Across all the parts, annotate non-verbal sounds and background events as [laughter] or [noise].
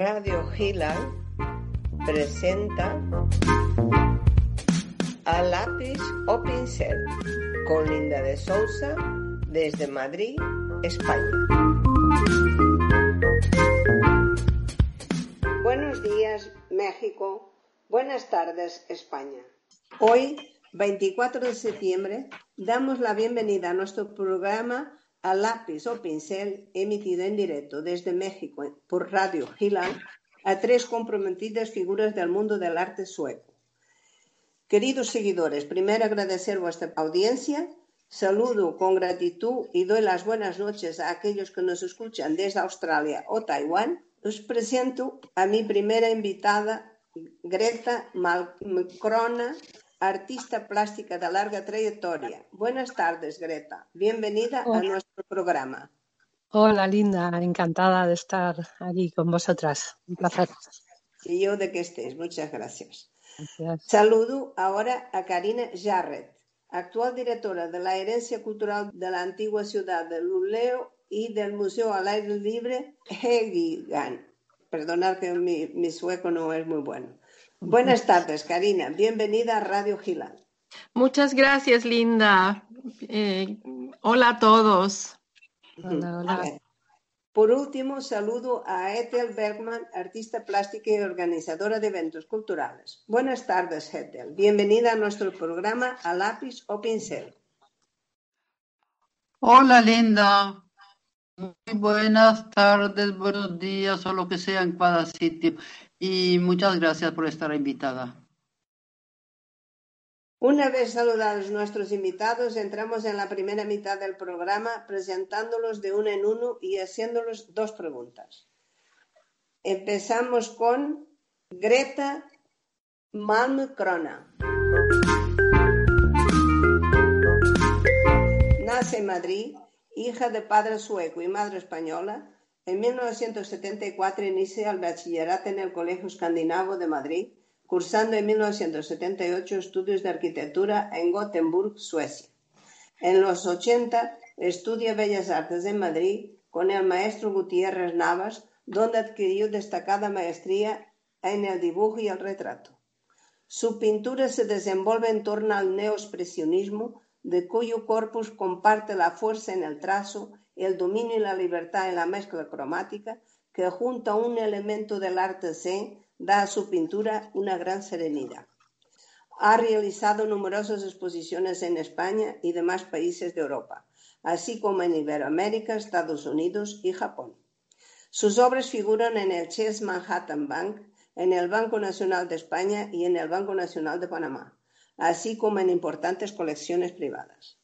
Radio Gila presenta a lápiz o pincel con Linda de Sousa desde Madrid, España. Buenos días, México. Buenas tardes, España. Hoy, 24 de septiembre, damos la bienvenida a nuestro programa a lápiz o pincel emitido en directo desde México por Radio Gilal a tres comprometidas figuras del mundo del arte sueco. Queridos seguidores, primero agradecer vuestra audiencia, saludo con gratitud y doy las buenas noches a aquellos que nos escuchan desde Australia o Taiwán. Os presento a mi primera invitada, Greta Malcrona, artista plástica de larga trayectoria. Buenas tardes, Greta. Bienvenida a nuestro programa. Hola, Linda. Encantada de estar aquí con vosotras. Un placer. Y yo de que estés. Muchas gracias. Saludo ahora a Karina Jarret, actual directora de la Herencia Cultural de la antigua ciudad de Luleo y del Museo al Aire Libre Hegigan. Perdonad que mi, mi sueco no es muy bueno. Buenas tardes, Karina. Bienvenida a Radio Gila. Muchas gracias, Linda. Eh, hola a todos. Hola, hola. Por último, saludo a Ethel Bergman, artista plástica y organizadora de eventos culturales. Buenas tardes, Ethel. Bienvenida a nuestro programa A Lápiz o Pincel. Hola, Linda. Buenas tardes, buenos días o lo que sea en cada sitio. Y muchas gracias por estar invitada. Una vez saludados nuestros invitados, entramos en la primera mitad del programa presentándolos de uno en uno y haciéndolos dos preguntas. Empezamos con Greta Malmkrona. Nace en Madrid, hija de padre sueco y madre española. En 1974 inicia el bachillerato en el Colegio Escandinavo de Madrid cursando en 1978 estudios de arquitectura en Gothenburg, Suecia. En los 80 estudia Bellas Artes en Madrid con el maestro Gutiérrez Navas, donde adquirió destacada maestría en el dibujo y el retrato. Su pintura se desenvuelve en torno al neoexpresionismo, de cuyo corpus comparte la fuerza en el trazo, el dominio y la libertad en la mezcla cromática, que junto a un elemento del arte zen da a su pintura una gran serenidad. Ha realizado numerosas exposiciones en España y demás países de Europa, así como en Iberoamérica, Estados Unidos y Japón. Sus obras figuran en el Chase Manhattan Bank, en el Banco Nacional de España y en el Banco Nacional de Panamá, así como en importantes colecciones privadas.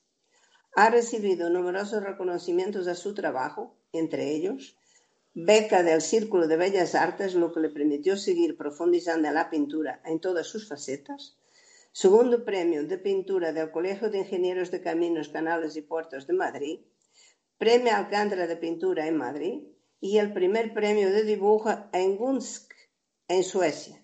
Ha recibido numerosos reconocimientos a su trabajo, entre ellos beca del Círculo de Bellas Artes, lo que le permitió seguir profundizando en la pintura en todas sus facetas. Segundo premio de pintura del Colegio de Ingenieros de Caminos, Canales y Puertos de Madrid. Premio Alcántara de Pintura en Madrid. Y el primer premio de dibujo en Gunsk, en Suecia.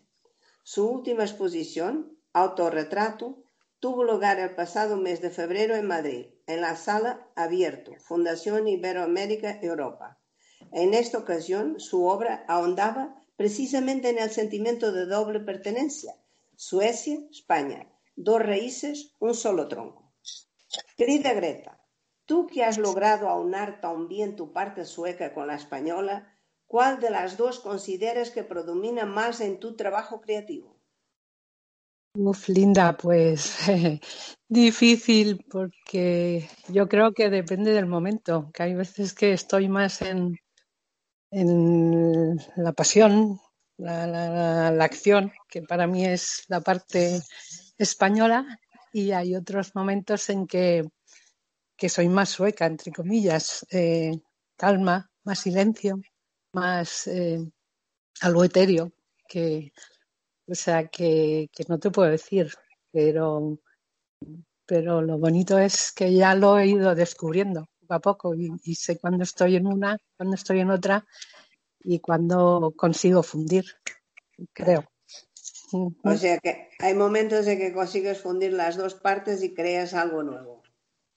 Su última exposición, Autorretrato, tuvo lugar el pasado mes de febrero en Madrid, en la Sala Abierto, Fundación Iberoamérica Europa. En esta ocasión, su obra ahondaba precisamente en el sentimiento de doble pertenencia. Suecia, España. Dos raíces, un solo tronco. Querida Greta, tú que has logrado aunar tan bien tu parte sueca con la española, ¿cuál de las dos consideras que predomina más en tu trabajo creativo? Uf, Linda, pues [laughs] difícil porque yo creo que depende del momento, que hay veces que estoy más en, la pasión, la, acción, que para mí es la parte española, y hay otros momentos en que, que soy más sueca, entre comillas, eh, calma, más silencio, más eh, algo etéreo, que, o sea, que, que no te puedo decir, pero, pero lo bonito es que ya lo he ido descubriendo poco a poco y, y, sé cuándo estoy en una, cuándo estoy en otra y cuándo consigo fundir, creo. O sea que hay momentos en que consigues fundir las dos partes y creas algo nuevo.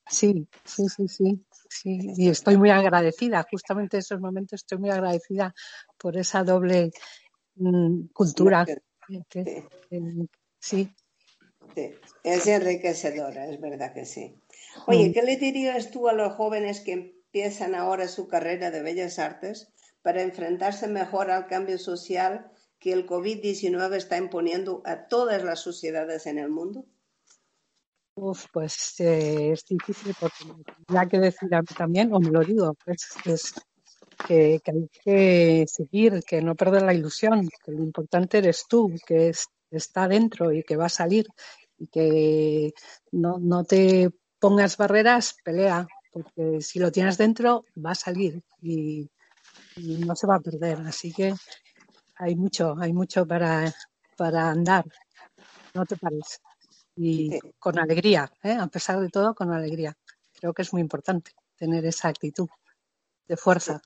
Sí, sí, sí, sí, sí, y estoy muy agradecida, justamente en esos momentos estoy muy agradecida por esa doble mm, cultura. Sí. Es enriquecedora, es verdad que sí. Oye, mm. ¿qué le dirías tú a los jóvenes que empiezan ahora su carrera de bellas artes para enfrentarse mejor al cambio social que el COVID-19 está imponiendo a todas las sociedades en el mundo? Uf, pues eh, es difícil porque ya que decir también, o me lo digo, pues, es que, hay que seguir, que no perder la ilusión, que lo importante eres tú, que está dentro y que va a salir y que no, no te pongas barreras, pelea, porque si lo tienes dentro va a salir y, no se va a perder. Así que hay mucho, hay mucho para, para andar, no te pares y con alegría, ¿eh? a pesar de todo, con alegría. Creo que es muy importante tener esa actitud de fuerza.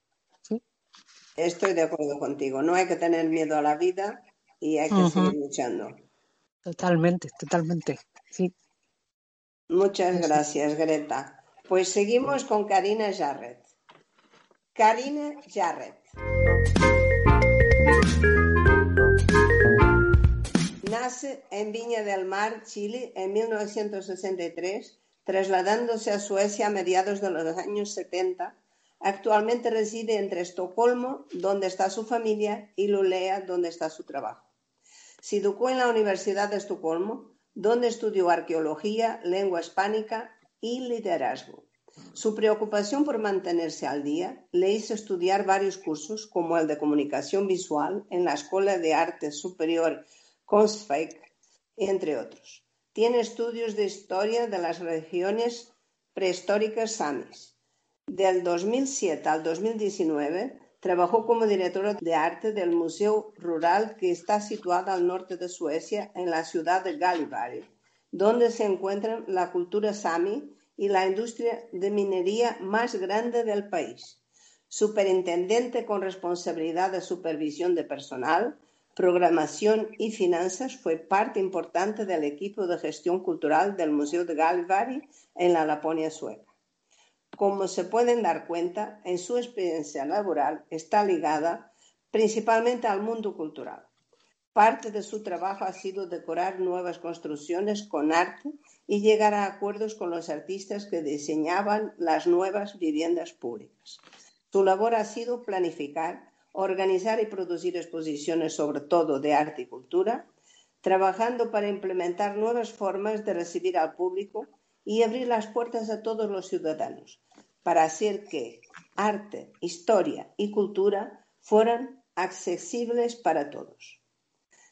Estoy de acuerdo contigo. No hay que tener miedo a la vida y hay que seguir luchando. Totalmente, totalmente. Sí. Muchas gracias, Greta. Pues seguimos con Karina Jarrett. Karina Jarrett. Nace en Viña del Mar, Chile, en 1963, trasladándose a Suecia a mediados de los años 70. Actualmente reside entre Estocolmo, donde está su familia, y Lulea, donde está su trabajo. Se educó en la Universidad de Estocolmo, donde estudió arqueología, lengua hispánica y liderazgo. Su preocupación por mantenerse al día le hizo estudiar varios cursos, como el de comunicación visual en la Escuela de Arte Superior Kunstfake, entre otros. Tiene estudios de historia de las regiones prehistóricas samis. Del 2007 al 2019 trabajó como directora de arte del Museo Rural que está situado al norte de Suecia, en la ciudad de Gallivare, donde se encuentran la cultura sami y la industria de minería más grande del país. Superintendente con responsabilidad de supervisión de personal, programación y finanzas, fue parte importante del equipo de gestión cultural del Museo de Galvari en la Laponia sueca. Como se pueden dar cuenta, en su experiencia laboral está ligada principalmente al mundo cultural. Parte de su trabajo ha sido decorar nuevas construcciones con arte y llegar a acuerdos con los artistas que diseñaban las nuevas viviendas públicas. Su labor ha sido planificar organizar y producir exposiciones sobre todo de arte y cultura, trabajando para implementar nuevas formas de recibir al público y abrir las puertas a todos los ciudadanos, para hacer que arte, historia y cultura fueran accesibles para todos.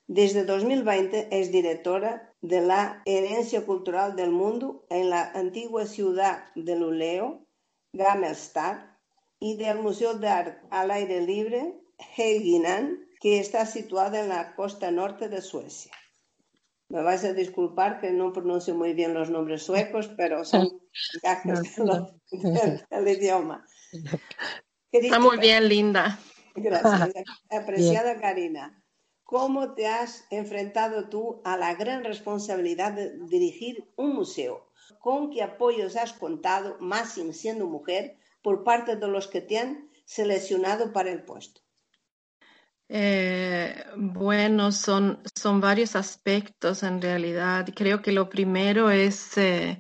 Desde 2020 es directora de la Herencia Cultural del Mundo en la antigua ciudad de Luleo, Gamelstad, y del Museo de Arte al Aire Libre Helginan, que está situada en la costa norte de Suecia. Me vais a disculpar que no pronuncio muy bien los nombres suecos, pero son [laughs] gajes [laughs] del, idioma. [laughs] está muy bien, Linda. Gracias. Apreciada Karina, ¿cómo te has enfrentado tú a la gran responsabilidad de dirigir un museo? ¿Con qué apoyos has contado, más siendo mujer, por parte de los que te han seleccionado para el puesto? Eh, bueno, son, son varios aspectos en realidad. Creo que lo primero es eh,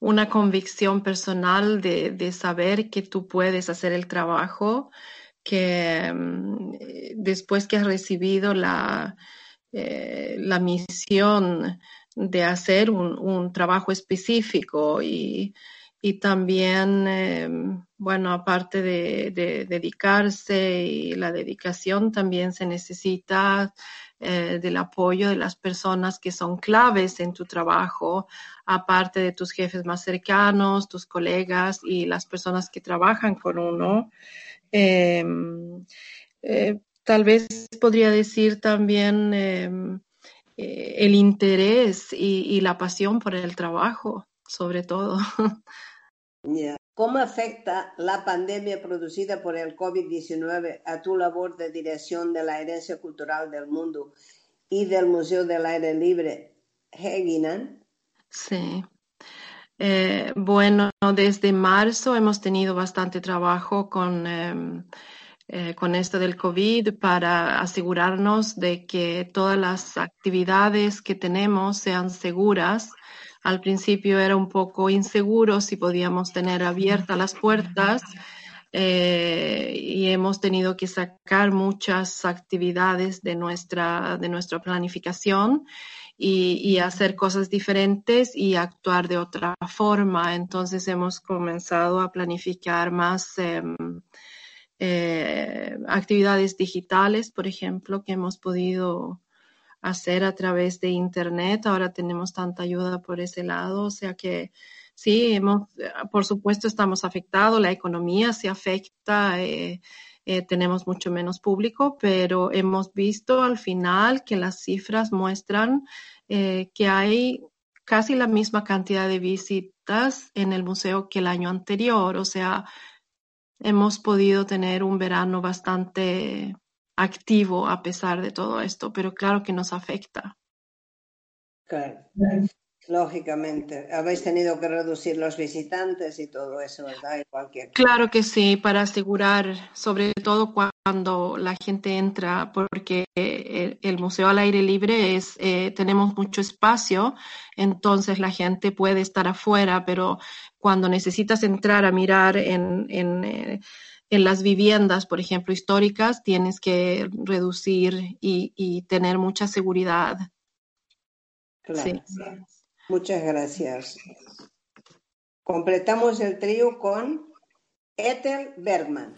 una convicción personal de, de, saber que tú puedes hacer el trabajo, que mm, después que has recibido la, eh, la misión de hacer un, un trabajo específico y y también, eh, bueno, aparte de, dedicarse y la dedicación, también se necesita eh, del apoyo de las personas que son claves en tu trabajo, aparte de tus jefes más cercanos, tus colegas y las personas que trabajan con uno. Em, eh, tal vez podría decir también em, el interés y la pasión por el trabajo, sobre todo. [laughs] ¿Cómo afecta la pandemia producida por el COVID-19 a tu labor de dirección de la herencia cultural del mundo y del Museo del Aire Libre Heginan? Sí. Eh, bueno, desde marzo hemos tenido bastante trabajo con, em, eh, con esto del COVID para asegurarnos de que todas las actividades que tenemos sean seguras. Al principio era un poco inseguro si podíamos tener abiertas las puertas eh, y hemos tenido que sacar muchas actividades de nuestra, de nuestra planificación y, hacer cosas diferentes y actuar de otra forma. Entonces hemos comenzado a planificar más em, eh, actividades digitales, por ejemplo, que hemos podido hacer a través de Internet. Ahora tenemos tanta ayuda por ese lado, o sea que sí, hemos, por supuesto estamos afectados, la economía se afecta. Eh, eh, tenemos mucho menos público, pero hemos visto al final que las cifras muestran eh, que hay casi la misma cantidad de visitas en el museo que el año anterior. O sea, hemos podido tener un verano bastante activo a pesar de todo esto, pero claro que nos afecta. Claro. Lógicamente, habéis tenido que reducir los visitantes y todo eso, ¿verdad? cualquier... Claro que sí, para asegurar, sobre todo cuando la gente entra, porque el, museo al aire libre es, eh, tenemos mucho espacio, entonces la gente puede estar afuera, pero cuando necesitas entrar a mirar en, en, eh, en las viviendas, por ejemplo, históricas, tienes que reducir y, y tener mucha seguridad. Claro. Sí. Muchas gracias. Completamos el trío con Ethel Bergman.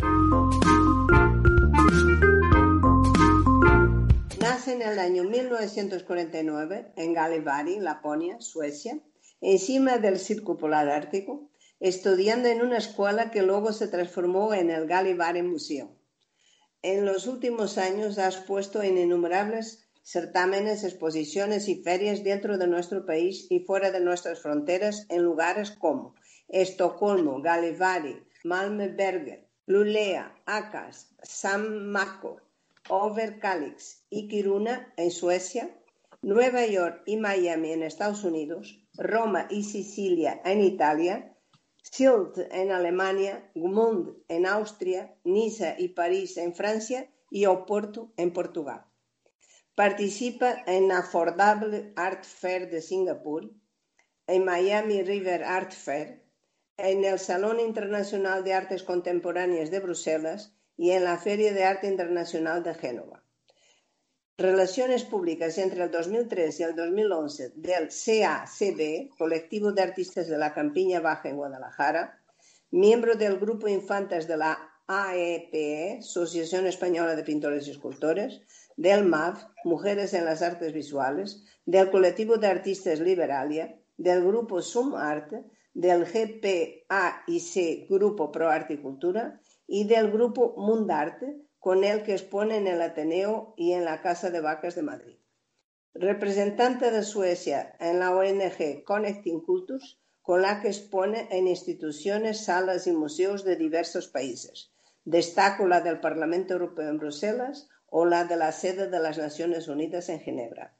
Nace en el año 1949 en Galivari, Laponia, Suecia, encima del Círculo Polar Ártico, estudiando en una escuela que luego se transformó en el Galivari Museo. En los últimos años ha expuesto en innumerables certámenes, exposiciones y ferias dentro de nuestro país y fuera de nuestras fronteras en lugares como Estocolmo, Galivari, Malmö-Berger, Lulea, Akas, San Marco, Overkalix y Kiruna en Suecia, Nueva York y Miami en Estados Unidos, Roma y Sicilia en Italia, Sylt en Alemania, Gmund en Austria, Niza y París en Francia y Oporto en Portugal. Participa en Affordable Art Fair de Singapur, en Miami River Art Fair, en el Salón Internacional de Artes Contemporáneas de Bruselas y en la Feria de Arte Internacional de Génova. Relaciones públicas entre el 2003 y el 2011 del CACB, Colectivo de Artistas de la Campiña Baja en Guadalajara, miembro del Grupo Infantas de la AEPE, e, Asociación Española de Pintores y Escultores, del MAV, Mujeres en las Artes Visuales, del colectivo de artistas Liberalia, del grupo Sum Art, del GPAIC Grupo Pro Arte y Cultura y del grupo Mundarte, con el que expone en el Ateneo y en la Casa de Vacas de Madrid. Representante de Suecia en la ONG Connecting Cultures, con la que expone en instituciones, salas y museos de diversos países. Destaco la del Parlamento Europeo en Bruselas, o la de la sede de las Naciones Unidas en Ginebra.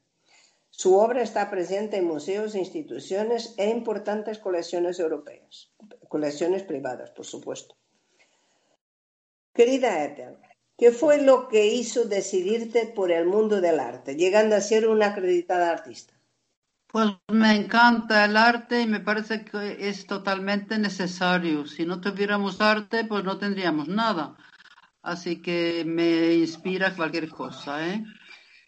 Su obra está presente en museos, instituciones e importantes colecciones europeas, colecciones privadas, por supuesto. Querida Ethel, ¿qué fue lo que hizo decidirte por el mundo del arte, llegando a ser una acreditada artista? Pues me encanta el arte y me parece que es totalmente necesario. Si no tuviéramos arte, pues no tendríamos nada así que me inspira cualquier cosa. ¿eh?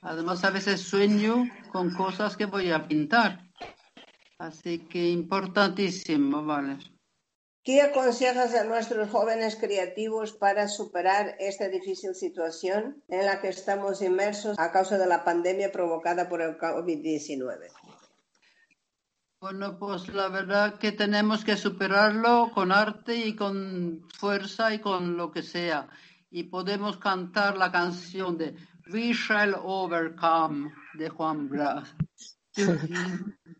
Además, a veces sueño con cosas que voy a pintar. Así que importantísimo, ¿vale? ¿Qué aconsejas a nuestros jóvenes creativos para superar esta difícil situación en la que estamos inmersos a causa de la pandemia provocada por el COVID-19? Bueno, pues la verdad que tenemos que superarlo con arte y con fuerza y con lo que sea y podemos cantar la canción de We Shall Overcome de Juan Blas. [laughs]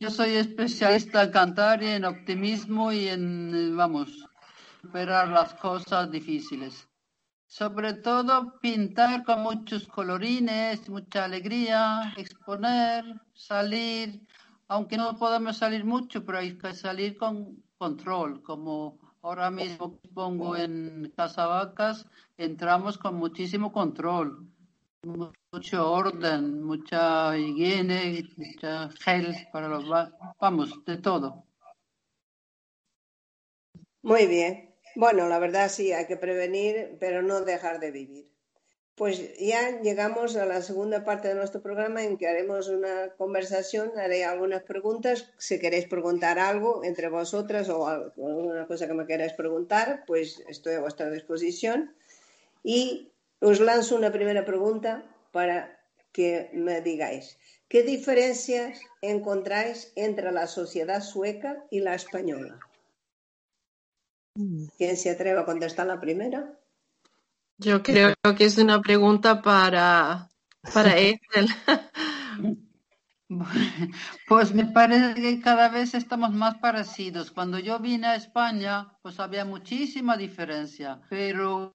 Yo, soy especialista en cantar y en optimismo y en, vamos, superar las cosas difíciles. Sobre todo pintar con muchos colorines, mucha alegría, exponer, salir, aunque no podemos salir mucho, pero hay que salir con control, como ahora mismo pongo en Casavacas, entramos con muchísimo control, mucho orden, mucha higiene, mucha gel para los vamos, de todo. Muy bien. Bueno, la verdad sí, hay que prevenir, pero no dejar de vivir. Pues ya llegamos a la segunda parte de nuestro programa en que haremos una conversación, haré algunas preguntas. Si queréis preguntar algo entre vosotras o alguna cosa que me queráis preguntar, pues estoy a vuestra disposición. Y os lanzo una primera pregunta para que me digáis, ¿qué diferencias encontráis entre la sociedad sueca y la española? Mm. ¿Quién se atreve a contestar la primera? Yo creo que es una pregunta para, para [laughs] Ethel. [laughs] Pues me parece que cada vez estamos más parecidos. Cuando yo vine a España, pues había muchísima diferencia, pero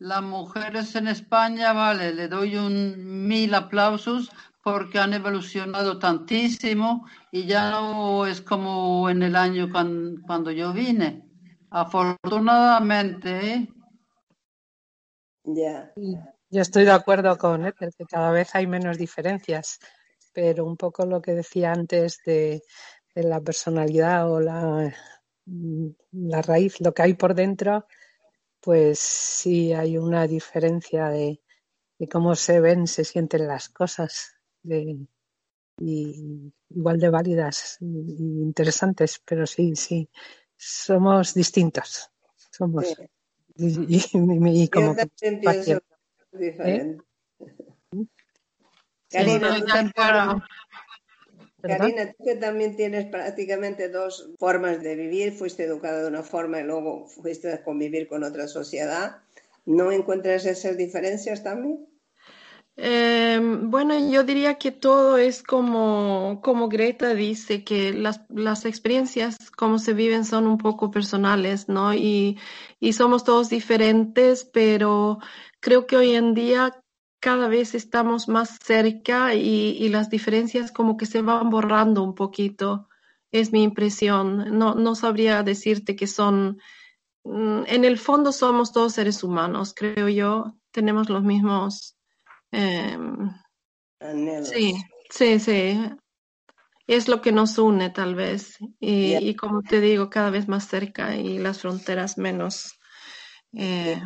las mujeres en España, vale, le doy un mil aplausos porque han evolucionado tantísimo y ya no es como en el año cuando, yo vine. Afortunadamente, ¿eh? Ya. Yo estoy de acuerdo con él, que cada vez hay menos diferencias, pero un poco lo que decía antes de, la personalidad o la, la raíz, lo que hay por dentro, pues sí hay una diferencia de, cómo se ven, se sienten las cosas, de, y igual de válidas e interesantes, pero sí, sí, somos distintos. Somos. Y, como que diferente. Karina, Karina, tú que también tienes prácticamente dos formas de vivir, fuiste educada de una forma y luego fuiste a convivir con otra sociedad, ¿no encuentras esas diferencias también? Em, bueno, yo diría que todo es como, como Greta dice, que las, las experiencias como se viven son un poco personales, ¿no? Y, y somos todos diferentes, pero creo que hoy en día cada vez estamos más cerca y, y las diferencias como que se van borrando un poquito, es mi impresión. No, no sabría decirte que son, mm, en el fondo somos todos seres humanos, creo yo, tenemos los mismos Em, sí, sí, sí. Es lo que nos une tal vez. Y, como te digo, cada vez más cerca y las fronteras menos. Eh,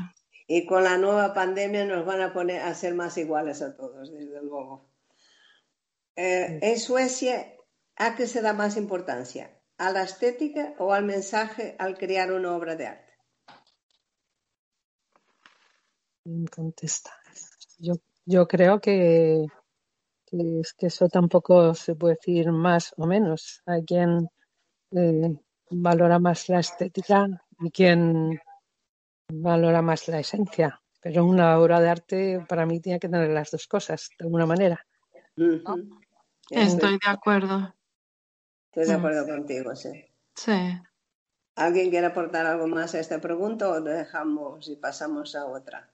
y con la nueva pandemia nos van a poner a ser más iguales a todos, desde luego. Eh, en Suecia, ¿a qué se da más importancia? ¿A la estética o al mensaje al crear una obra de arte? Contestar. Yo yo creo que, es que eso tampoco se puede decir más o menos. Hay quien eh, valora más la estética y quien valora más la esencia. Pero una obra de arte para mí tiene que tener las dos cosas, de alguna manera. Estoy de acuerdo. Estoy de acuerdo contigo, sí. Sí. ¿Alguien quiere aportar algo más a esta pregunta o dejamos y pasamos a otra?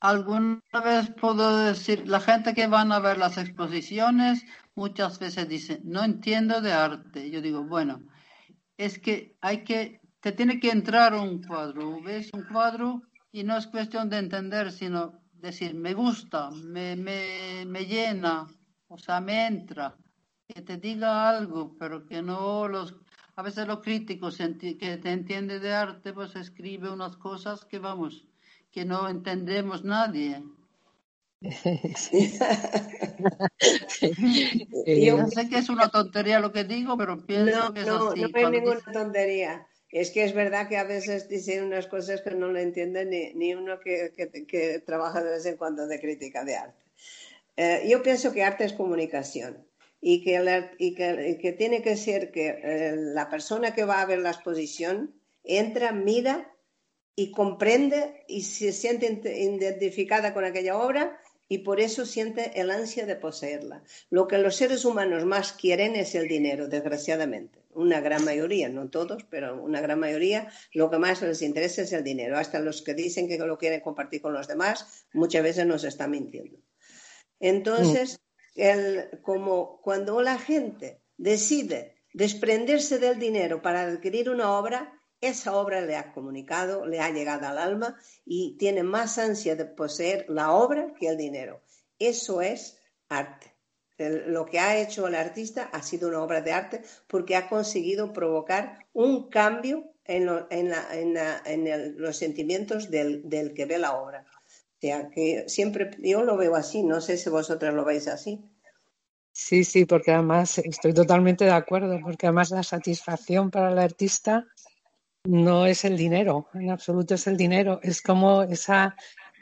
Alguna vez puedo decir, la gente que van a ver las exposiciones muchas veces dice, no entiendo de arte. Yo digo, bueno, es que hay que, te tiene que entrar un cuadro. Ves un cuadro y no es cuestión de entender, sino decir, me gusta, me, me, me llena, o sea, me entra. Que te diga algo, pero que no los... A veces los críticos que te entiende de arte, pues escribe unas cosas que vamos que no entendemos nadie. [laughs] Yo sé que es una tontería lo que digo, pero pienso que es no, así. No hay ninguna tontería. Es que es verdad que a veces dicen unas cosas que no lo entiende ni, ni uno que, que, trabaja de vez en cuando de crítica de arte. Eh, yo pienso que arte es comunicación y que, y que, que, tiene que ser que eh, la persona que va a ver la exposición entra, mira y comprende y se siente identificada con aquella obra y por eso siente el ansia de poseerla. Lo que los seres humanos más quieren es el dinero, desgraciadamente. Una gran mayoría, no todos, pero una gran mayoría, lo que más les interesa es el dinero. Hasta los que dicen que lo quieren compartir con los demás, muchas veces nos están mintiendo. Entonces, el, como cuando la gente decide desprenderse del dinero para adquirir una obra, esa obra le ha comunicado, le ha llegado al alma y tiene más ansia de poseer la obra que el dinero. Eso es arte. lo que ha hecho el artista ha sido una obra de arte porque ha conseguido provocar un cambio en, los sentimientos del, del, que ve la obra. O sea, que siempre yo lo veo así, no sé si vosotras lo veis así. Sí, sí, porque además estoy totalmente de acuerdo, porque además la satisfacción para el artista no es el dinero, en absoluto es el dinero, es como esa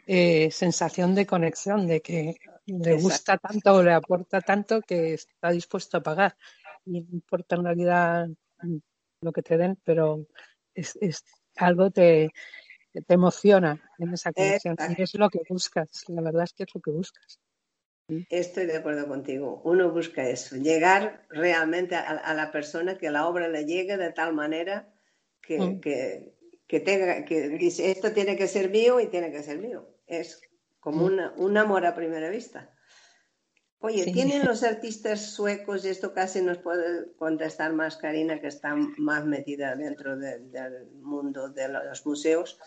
eh, sensación de conexión, de que le gusta tanto o le aporta tanto que está dispuesto a pagar. Y no importa en realidad lo que te den, pero es, algo te, te emociona en esa conexión. Y es lo que buscas, la verdad es que es lo que buscas. Estoy de acuerdo contigo. Uno busca eso, llegar realmente a, la persona, que la obra le llegue de tal manera que, mm. que, tenga, que dice, esto tiene que ser mío y tiene que ser mío. Es como mm. un amor a primera vista. Oye, ¿tienen [laughs] los artistas suecos, y esto casi nos puede contestar más Karina, que está más metida dentro del mundo de los museos,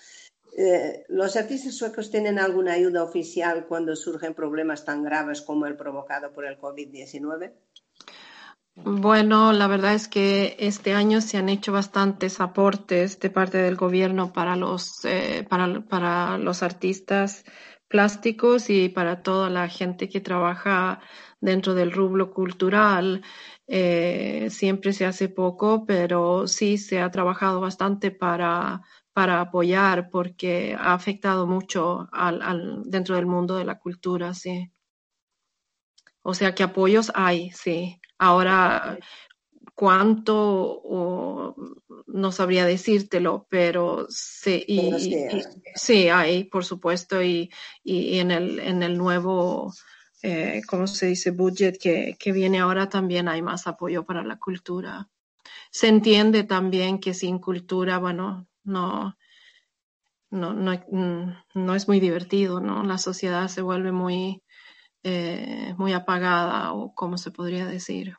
eh, ¿Los artistas suecos tienen alguna ayuda oficial cuando surgen problemas tan graves como el provocado por el COVID-19? Bueno, la verdad es que este año se han hecho bastantes aportes de parte del gobierno para los, eh, para, para los artistas plásticos y para toda la gente que trabaja dentro del rublo cultural. Eh, siempre se hace poco, pero sí se ha trabajado bastante para para apoyar porque ha afectado mucho al, dentro del mundo de la cultura, sí. O sea que apoyos hay, sí. Ahora, cuánto no sabría decírtelo, pero sí, sí, hay, por supuesto, y, y, en, el, en el nuevo, eh, ¿cómo se dice?, budget que, que viene ahora también hay más apoyo para la cultura. Se entiende también que sin cultura, bueno, no, no, no, mm, no es muy divertido, ¿no? La sociedad se vuelve muy, eh, muy apagada, o como se podría decir.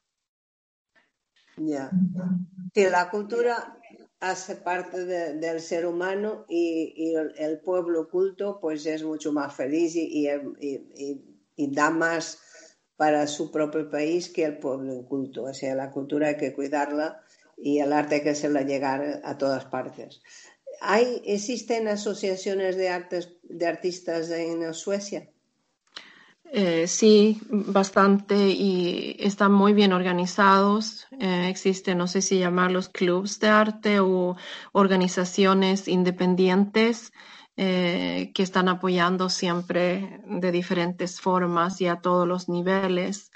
Ya. Sí, la cultura hace parte del ser humano y, el, pueblo culto pues es mucho más feliz y, y, da más para su propio país que el pueblo inculto. O sea, la cultura hay que cuidarla y el arte hay que hacerla llegar a todas partes. ¿Hay, ¿Existen asociaciones de, artes, de artistas en Suecia? Eh, sí, bastante y están muy bien organizados. Eh, existen, no sé si llamarlos clubs de arte o organizaciones independientes eh, que están apoyando siempre de diferentes formas y a todos los niveles.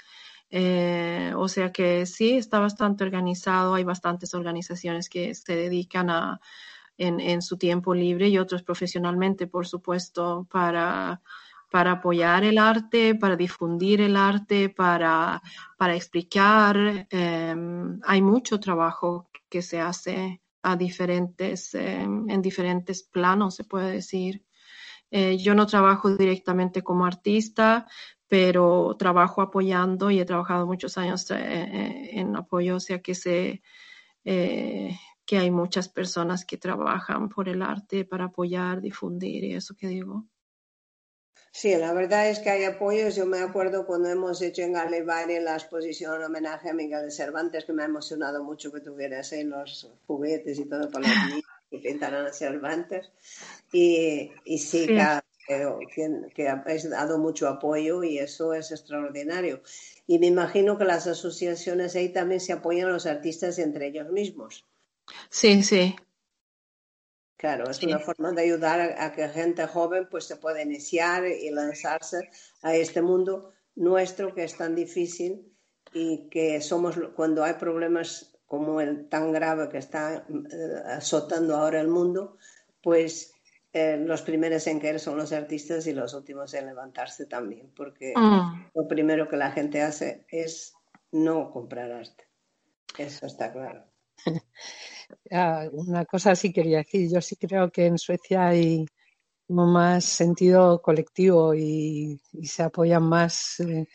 o sea que sí, está bastante organizado. Hay bastantes organizaciones que se dedican a, en, su tiempo libre y otros profesionalmente, por supuesto, para, para apoyar el arte, para difundir el arte, para, para explicar. Em, hay mucho trabajo que se hace a diferentes, em, en diferentes planos, se puede decir. Eh, yo no trabajo directamente como artista, pero trabajo apoyando y he trabajado muchos años eh, eh, en apoyo, o sea que se, que hay muchas personas que trabajan por el arte para apoyar, difundir y eso que digo. Sí, la verdad es que hay apoyos. Yo me acuerdo cuando hemos hecho en Galevari la exposición en homenaje a Miguel de Cervantes, que me ha emocionado mucho que tuvieras ahí los juguetes y todo para los niños que pintaran a Cervantes. Y, y sí, que, que habéis dado mucho apoyo y eso es extraordinario. Y me imagino que las asociaciones ahí también se apoyan a los artistas entre ellos mismos. Sí, sí. Claro, es una forma de ayudar a, que gente joven pues se pueda iniciar y lanzarse a este mundo nuestro que es tan difícil y que somos cuando hay problemas como el tan grave que está eh, azotando ahora el mundo, pues eh, los primeros en caer son los artistas y los últimos en levantarse también, porque mm. lo primero que la gente hace es no comprar arte. Eso está claro. [laughs] Ah, una cosa sí quería decir. Yo sí creo que en Suecia hay más sentido colectivo y, se apoyan más eh,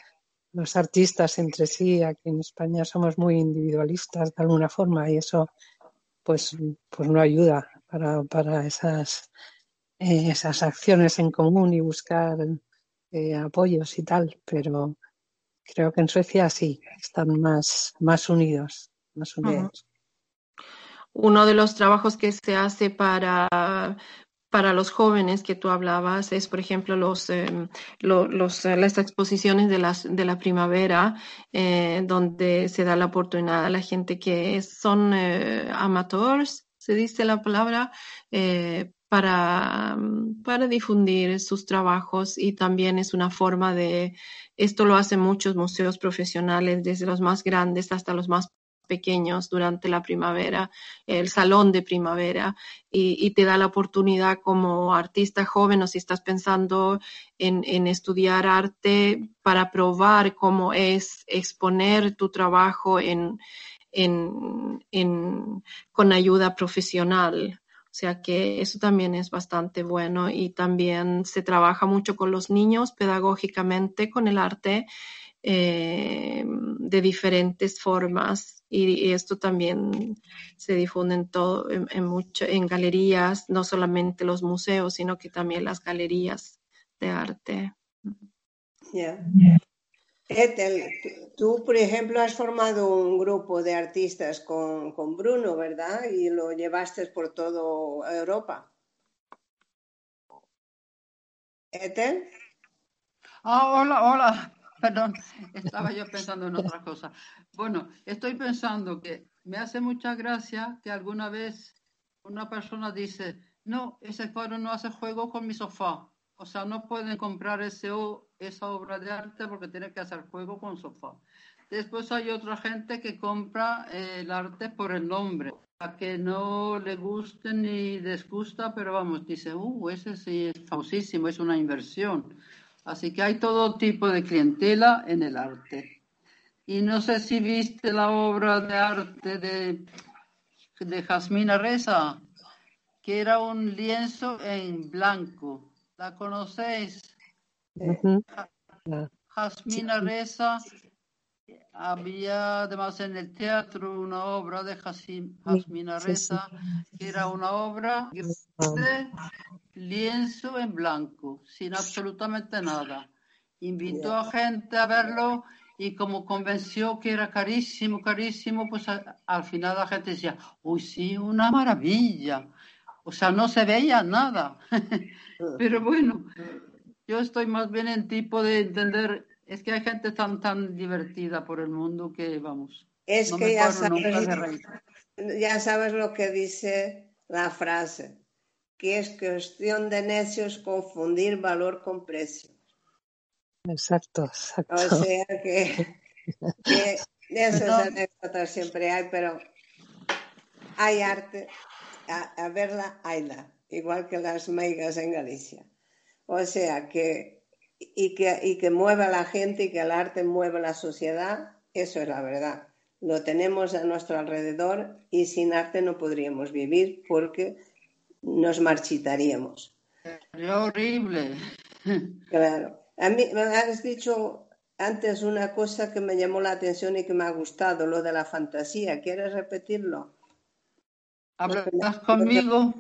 los artistas entre sí. Aquí en España somos muy individualistas de alguna forma y eso pues, pues no ayuda para, para esas, eh, esas acciones en común y buscar eh, apoyos y tal. Pero creo que en Suecia sí, están más, más unidos, más unidos. Uno de los trabajos que se hace para para los jóvenes que tú hablabas es, por ejemplo, los, em, los, eh, las exposiciones de, las, de la primavera, eh, donde se da la oportunidad a la gente que son eh, amateurs, se dice la palabra, para, para difundir sus trabajos y también es una forma de, esto lo hacen muchos museos profesionales, desde los más grandes hasta los más pequeños durante la primavera, el salón de primavera, y, te da la oportunidad como artista joven o si estás pensando en, estudiar arte para probar cómo es exponer tu trabajo en, con ayuda profesional. O sea que eso también es bastante bueno y también se trabaja mucho con los niños pedagógicamente con el arte eh, de diferentes formas y, esto también se difunde en todo, en, mucho, en galerías, no solamente los museos, sino que también las galerías de arte. Yeah. tú, por ejemplo, has formado un grupo de artistas con, con Bruno, ¿verdad? Y lo llevaste por toda Europa. Ethel. Ah, hola, hola. Perdón, [laughs] estaba yo pensando en otra cosa. Bueno, estoy pensando que me hace mucha gracia que alguna vez una persona dice, no, ese cuadro no hace juego con mi sofá. O sea, no pueden comprar ese, esa obra de arte porque tiene que hacer juego con sofá. Después hay otra gente que compra eh, el arte por el nombre, a que no le guste ni disgusta, pero vamos, dice, uh, ese sí es famosísimo, es una inversión. Así que hay todo tipo de clientela en el arte. Y no sé si viste la obra de arte de, de Jasmina Reza, que era un lienzo en blanco. ¿La conocéis? Jasmina Reza había además en el teatro una obra de Jasmina Reza, que era una obra de lienzo en blanco, sin absolutamente nada. Invitó a gente a verlo y como convenció que era carísimo, carísimo, pues al final la gente decía, uy, sí, una maravilla. O sea, no se veía nada. [laughs] Pero bueno, yo estoy más bien en tipo de entender es que hay gente tan, tan divertida por el mundo que, vamos, es que ya sabes, ya sabes lo que dice la frase, que es cuestión de necios confundir valor con precio. Exacto, exacto. O sea que, que esas anécdotas siempre hay, pero hay arte, a, a verla, hayla, igual que las meigas en Galicia. O sea que y que, y que mueva a la gente y que el arte mueva la sociedad, eso es la verdad. Lo tenemos a nuestro alrededor y sin arte no podríamos vivir porque nos marchitaríamos. Es horrible. [laughs] Claro. A mí me has dicho antes una cosa que me llamó la atención y que me ha gustado, lo de la fantasía. ¿Quieres repetirlo? ¿Hablas conmigo?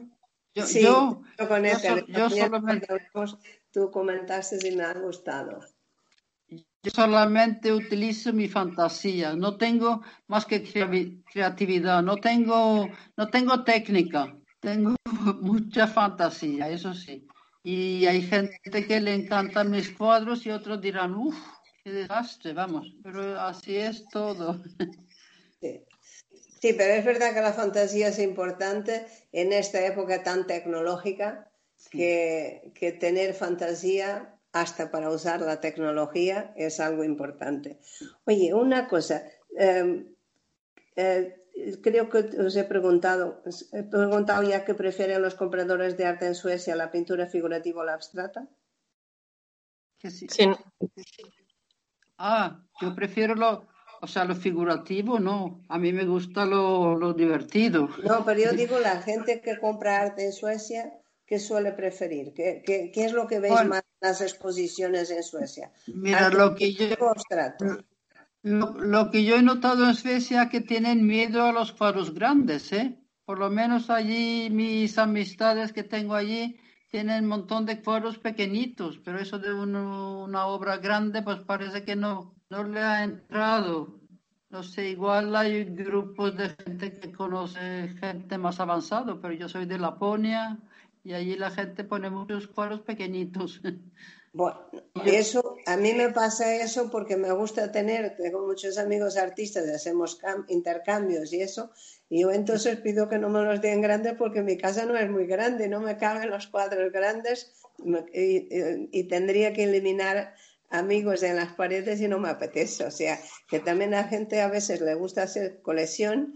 Yo, sí, yo, con yo, yo solamente tú comentaste y me ha gustado. Yo solamente utilizo mi fantasía, no tengo más que creatividad, no tengo, no tengo técnica, tengo [laughs] mucha fantasía, eso sí. Y hay gente que le encantan mis cuadros y otros dirán, uff, qué desastre, vamos, pero así es todo. Sí. Sí, pero es verdad que la fantasía es importante en esta época tan tecnológica que, tener fantasía hasta para usar la tecnología es algo importante. Oye, una cosa, em, eh, creo que os he preguntado, he preguntado ya que prefieren los compradores de arte en Suecia la pintura figurativa o la abstrata. Sí. Ah, yo prefiero lo, o sea, lo figurativo, no. A mí me gusta lo, lo divertido. No, pero yo digo la gente que compra arte en Suecia ¿qué suele preferir? ¿Qué, qué, es lo que veis más las exposiciones en Suecia. Mira, lo que yo... Lo, que yo he notado en Suecia que tienen miedo a los cuadros grandes, ¿eh? Por lo menos allí mis amistades que tengo allí tienen un montón de cuadros pequeñitos, pero eso de una obra grande pues parece que no, no le ha entrado. No sé, igual hay grupos de gente que conoce gente más avanzado, pero yo soy de Laponia y allí la gente pone muchos cuadros pequeñitos. [laughs] Bueno, eso, a mí me pasa eso porque me gusta tener, tengo muchos amigos artistas, hacemos intercambios y eso, y yo entonces pido que no me los den grandes porque mi casa no es muy grande, no me caben los cuadros grandes y, tendría que eliminar amigos en las paredes y no me apetece. O sea, que también a gente a veces le gusta hacer colección,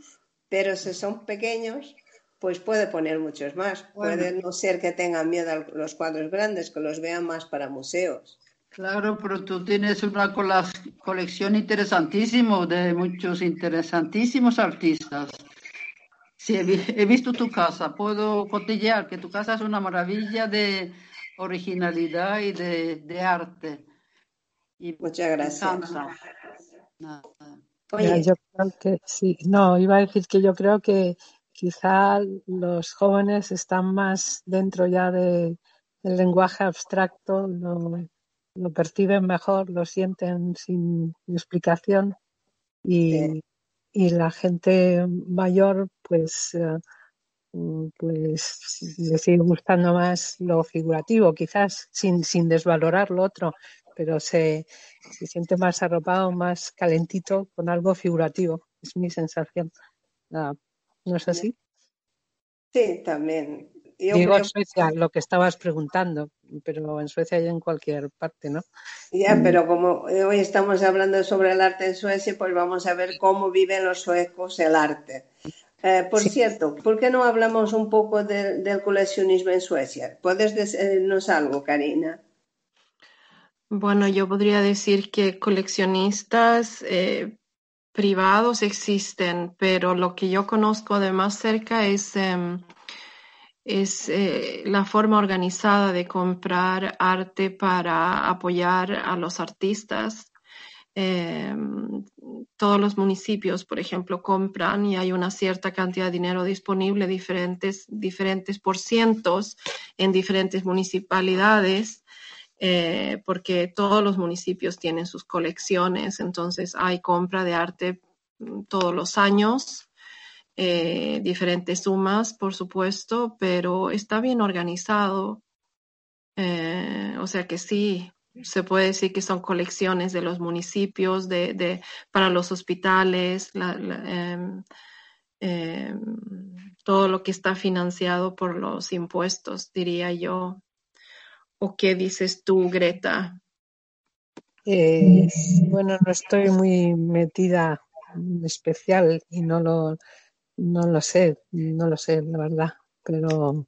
pero si son pequeños, pues puede poner muchos más. Puede no ser que tengan miedo a los cuadros grandes, que los vean más para museos. Claro, pero tú tienes una colección interesantísima de muchos interesantísimos artistas. Sí, he, visto tu casa, puedo cotillear que tu casa es una maravilla de originalidad y de, arte. Y Muchas gracias. yo creo que sí, no, iba a decir que yo creo que quizá los jóvenes están más dentro ya del lenguaje abstracto, lo, perciben mejor, lo sienten sin explicación y, la gente mayor pues eh, pues le sigue gustando más lo figurativo, quizás sin, sin desvalorar lo otro, pero se, se siente más arropado, más calentito con algo figurativo, es mi sensación. Ah, ¿No es así? Sí, también. Digo en Suecia, lo que estabas preguntando, pero en Suecia y en cualquier parte, ¿no? Ya, pero como hoy estamos hablando sobre el arte en Suecia, pues vamos a ver cómo viven los suecos el arte. Eh, por cierto, ¿por qué no hablamos un poco del coleccionismo en Suecia? ¿Puedes decirnos algo, Karina? Bueno, yo podría decir que coleccionistas eh, privados existen, pero lo que yo conozco de más cerca es, em, es eh, la forma organizada de comprar arte para apoyar a los artistas. Em, todos los municipios, por ejemplo, compran y hay una cierta cantidad de dinero disponible, diferentes, diferentes por cientos en diferentes municipalidades eh, porque todos los municipios tienen sus colecciones, entonces hay compra de arte mm, todos los años, eh, diferentes sumas, por supuesto, pero está bien organizado. Eh, o sea que sí, se puede decir que son colecciones de los municipios, de, para los hospitales, em, em, todo lo que está financiado por los impuestos, diría yo. ¿O qué dices tú, Greta? Eh, bueno, no estoy muy metida en especial y no lo, no lo sé, no lo sé, la verdad, pero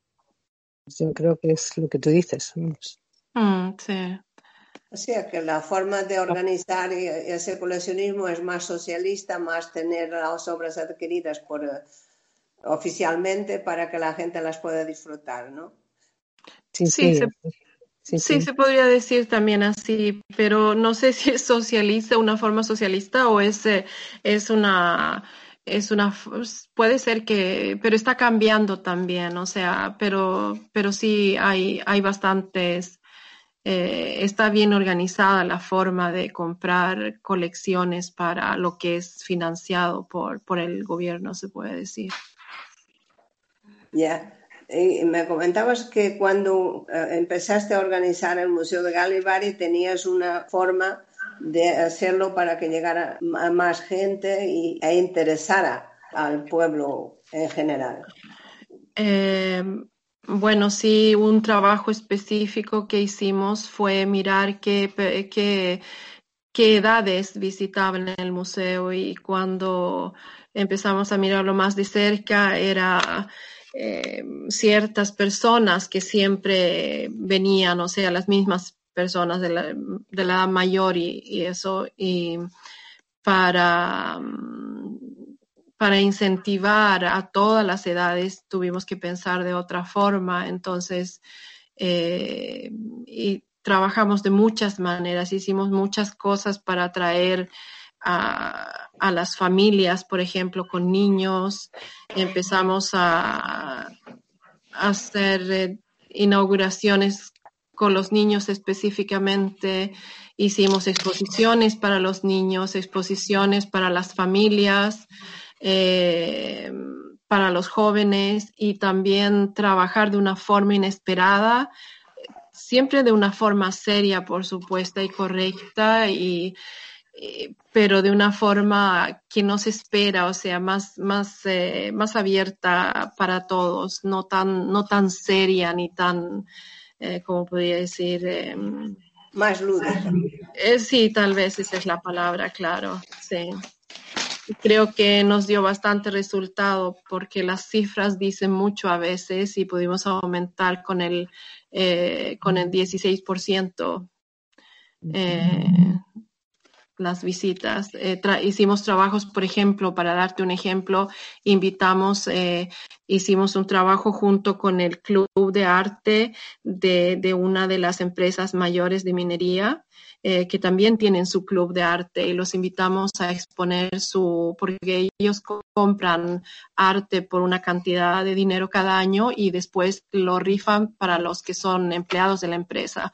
yo creo que es lo que tú dices. Mm, sí. O sea, que la forma de organizar ese coleccionismo es más socialista, más tener las obras adquiridas por, eh, oficialmente para que la gente las pueda disfrutar, ¿no? Sí, sí, Sí, se podría decir también así, pero no sé [laughs] si es socialista, una forma socialista o es, eh, es una, es una, puede ser que, pero está cambiando también, o sea, pero, pero sí hay, hay bastantes, eh, está bien organizada la forma de comprar colecciones para lo que es financiado por, por el gobierno, se puede decir. Ya. Me comentabas que cuando eh, empezaste a organizar el Museo de Galivari tenías una forma de hacerlo para que llegara a más gente y, e interesara al pueblo en general. Eh, bueno, sí, un trabajo específico que hicimos fue mirar qué, qué edades visitaban el museo y cuando empezamos a mirarlo más de cerca era eh, ciertas personas que siempre venían, o sea, las mismas personas de la, de mayor y, eso, y para, para incentivar a todas las edades tuvimos que pensar de otra forma, entonces, eh, y trabajamos de muchas maneras, hicimos muchas cosas para atraer a, las familias, por ejemplo, con niños. Empezamos a, a hacer eh, inauguraciones con los niños específicamente. Hicimos exposiciones para los niños, exposiciones para las familias, eh, para los jóvenes y también trabajar de una forma inesperada, siempre de una forma seria, por supuesto, y correcta y pero de una forma que no se espera, o sea, más, más, eh, más abierta para todos, no tan, no tan seria ni tan, eh, como podría decir, eh, más lúdica. Eh, sí, tal vez esa es la palabra, claro, sí. Creo que nos dio bastante resultado porque las cifras dicen mucho a veces y pudimos aumentar con el, eh, con el 16%. Eh, las visitas. Eh, hicimos trabajos, por ejemplo, para darte un ejemplo, invitamos, eh, hicimos un trabajo junto con el Club de Arte de, de una de las empresas mayores de minería. Eh, que también tienen su club de arte y los invitamos a exponer su, porque ellos compran arte por una cantidad de dinero cada año y después lo rifan para los que son empleados de la empresa.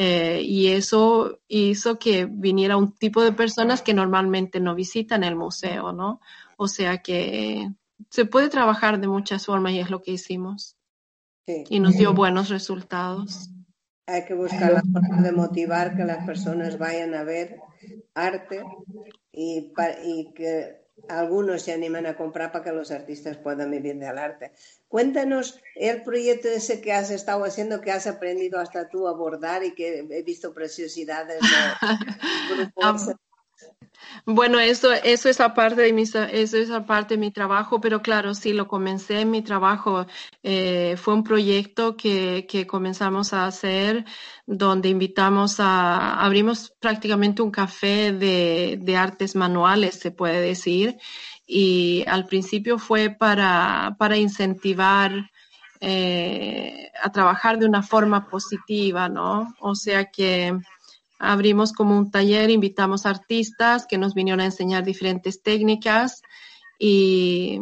Eh, y eso hizo que viniera un tipo de personas que normalmente no visitan el museo, ¿no? O sea que se puede trabajar de muchas formas y es lo que hicimos. Sí. Y nos dio buenos resultados. Hay que buscar la forma de motivar que las personas vayan a ver arte y, y que algunos se animan a comprar para que los artistas puedan vivir del arte. Cuéntanos el proyecto ese que has estado haciendo, que has aprendido hasta tú a abordar y que he visto preciosidades de [laughs] grupos. Bueno, eso, eso es aparte de mi, eso es de mi trabajo, pero claro, sí, lo comencé en mi trabajo. Eh, fue un proyecto que, que comenzamos a hacer donde invitamos a, abrimos prácticamente un café de, de artes manuales, se puede decir, y al principio fue para, para incentivar eh, a trabajar de una forma positiva, ¿no? O sea que abrimos como un taller, invitamos artistas que nos vinieron a enseñar diferentes técnicas y,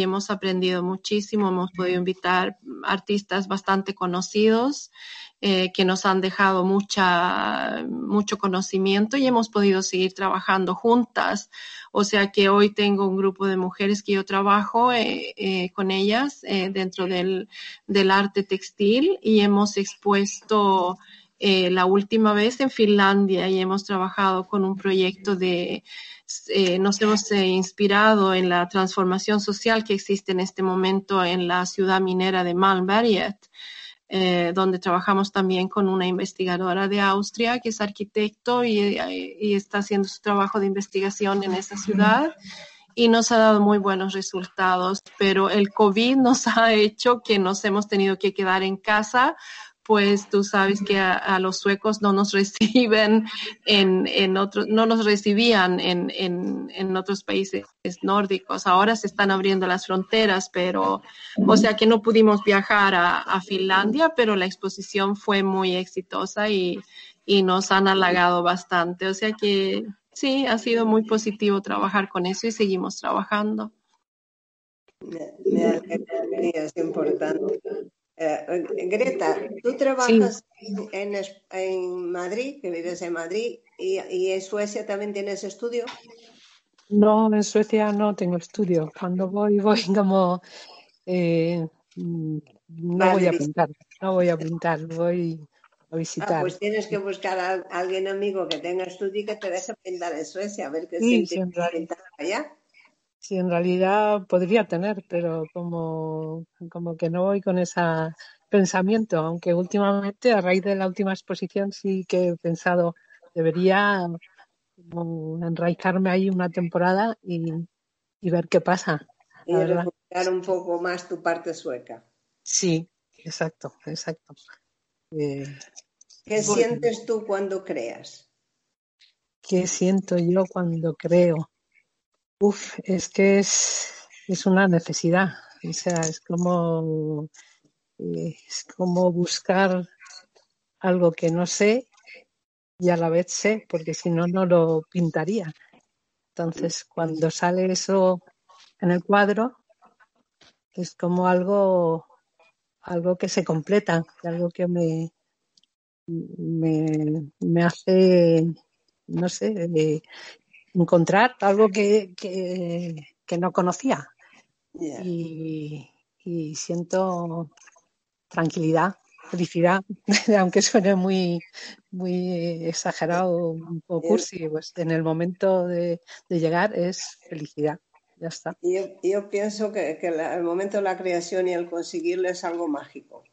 hemos aprendido muchísimo. Hemos podido invitar artistas bastante conocidos eh, que nos han dejado mucha, mucho conocimiento y hemos podido seguir trabajando juntas. O sea que hoy tengo un grupo de mujeres que yo trabajo eh, eh, con ellas dentro del, del arte textil y hemos expuesto eh, la última vez en Finlandia y hemos trabajado con un proyecto de, eh, nos hemos eh, inspirado en la transformación social que existe en este momento en la ciudad minera de Malmberget, eh, donde trabajamos también con una investigadora de Austria que es arquitecto y, y está haciendo su trabajo de investigación en esa ciudad y nos ha dado muy buenos resultados, pero el COVID nos ha hecho que nos hemos tenido que quedar en casa pues tú sabes que a, los suecos no nos [laughs] reciben en, en otros, no nos recibían en, en, en, otros países nórdicos. Ahora se están abriendo las fronteras, pero, o sea que no pudimos viajar a, a Finlandia, pero la exposición fue muy exitosa y, y nos han halagado bastante. O sea que sí, ha sido muy positivo trabajar con eso y seguimos trabajando. Me, me es importante. Uh, Greta, tú trabajas sí. en, en, Madrid, que vives en Madrid, y, y, en Suecia también tienes estudio. No, en Suecia no tengo estudio. Cuando voy, voy como. Eh, no vale, voy a pintar, no voy a pintar, voy a visitar. Ah, pues tienes que buscar a alguien amigo que tenga estudio y que te deje pintar en Suecia, a ver qué sí, siente sí, pintar allá. Sí, en realidad podría tener, pero como, como que no voy con ese pensamiento, aunque últimamente, a raíz de la última exposición, sí que he pensado, debería enraizarme ahí una temporada y, y ver qué pasa. Y recuperar un poco más tu parte sueca. Sí, exacto, exacto. Eh, ¿Qué bueno, sientes tú cuando creas? ¿Qué siento yo cuando creo? Uf, es que es, es una necesidad. O sea, es como, es como buscar algo que no sé y a la vez sé, porque si no, no lo pintaría. Entonces, cuando sale eso en el cuadro, es como algo, algo que se completa, algo que me, me, me hace, no sé, eh, encontrar algo que, que, que no conocía. Y, y siento tranquilidad, felicidad, [laughs] aunque suene muy, muy exagerado, un poco cursi, pues en el momento de, de llegar es felicidad. Ya está. Yo, yo pienso que, que la- el momento de la creación y el conseguirlo es algo mágico.